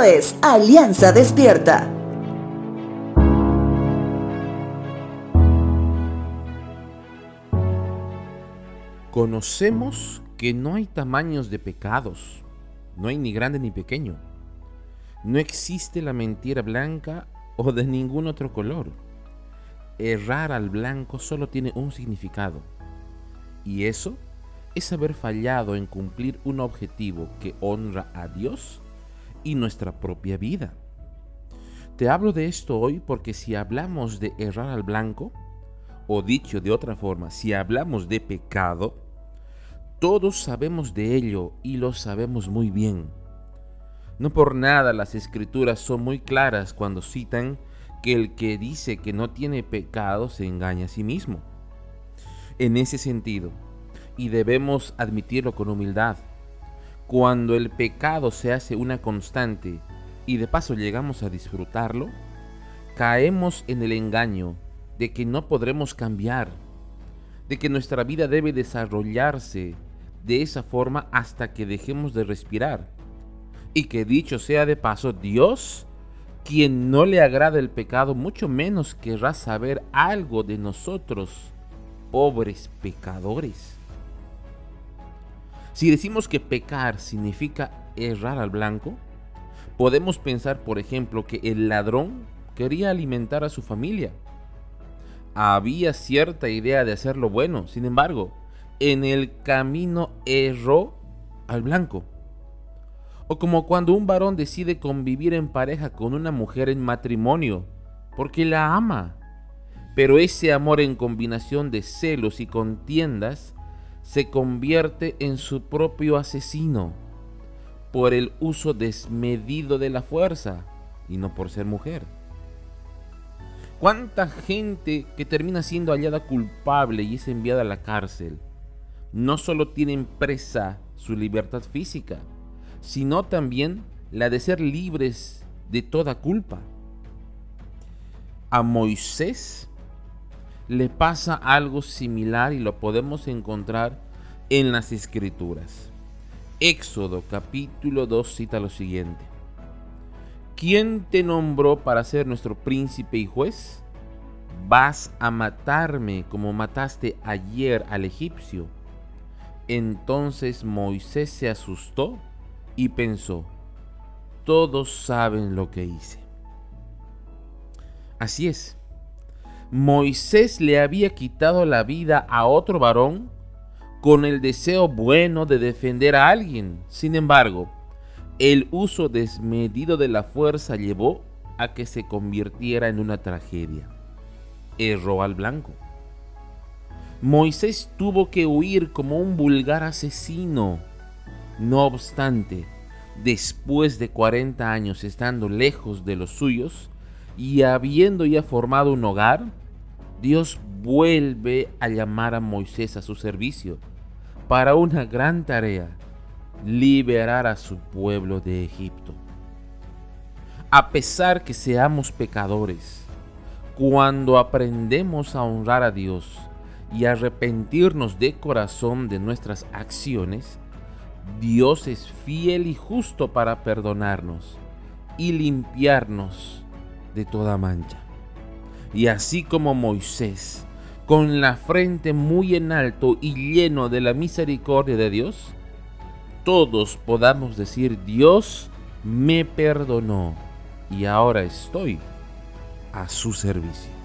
Es Alianza Despierta. Conocemos que no hay tamaños de pecados, no hay ni grande ni pequeño. No existe la mentira blanca o de ningún otro color. Errar al blanco solo tiene un significado, y eso es haber fallado en cumplir un objetivo que honra a Dios y nuestra propia vida. Te hablo de esto hoy porque si hablamos de errar al blanco, o dicho de otra forma, si hablamos de pecado, todos sabemos de ello y lo sabemos muy bien. No por nada las escrituras son muy claras cuando citan que el que dice que no tiene pecado se engaña a sí mismo. En ese sentido, y debemos admitirlo con humildad, cuando el pecado se hace una constante y de paso llegamos a disfrutarlo, caemos en el engaño de que no podremos cambiar, de que nuestra vida debe desarrollarse de esa forma hasta que dejemos de respirar. Y que dicho sea de paso, Dios, quien no le agrada el pecado, mucho menos querrá saber algo de nosotros, pobres pecadores. Si decimos que pecar significa errar al blanco, podemos pensar, por ejemplo, que el ladrón quería alimentar a su familia. Había cierta idea de hacer lo bueno, sin embargo, en el camino erró al blanco. O como cuando un varón decide convivir en pareja con una mujer en matrimonio, porque la ama. Pero ese amor en combinación de celos y contiendas se convierte en su propio asesino por el uso desmedido de la fuerza y no por ser mujer. ¿Cuánta gente que termina siendo hallada culpable y es enviada a la cárcel no solo tiene presa su libertad física, sino también la de ser libres de toda culpa? A Moisés le pasa algo similar y lo podemos encontrar en las escrituras. Éxodo capítulo 2 cita lo siguiente. ¿Quién te nombró para ser nuestro príncipe y juez? Vas a matarme como mataste ayer al egipcio. Entonces Moisés se asustó y pensó, todos saben lo que hice. Así es, Moisés le había quitado la vida a otro varón con el deseo bueno de defender a alguien. Sin embargo, el uso desmedido de la fuerza llevó a que se convirtiera en una tragedia. Erró al blanco. Moisés tuvo que huir como un vulgar asesino. No obstante, después de 40 años estando lejos de los suyos y habiendo ya formado un hogar, Dios vuelve a llamar a Moisés a su servicio para una gran tarea, liberar a su pueblo de Egipto. A pesar que seamos pecadores, cuando aprendemos a honrar a Dios y arrepentirnos de corazón de nuestras acciones, Dios es fiel y justo para perdonarnos y limpiarnos de toda mancha. Y así como Moisés, con la frente muy en alto y lleno de la misericordia de Dios, todos podamos decir, Dios me perdonó y ahora estoy a su servicio.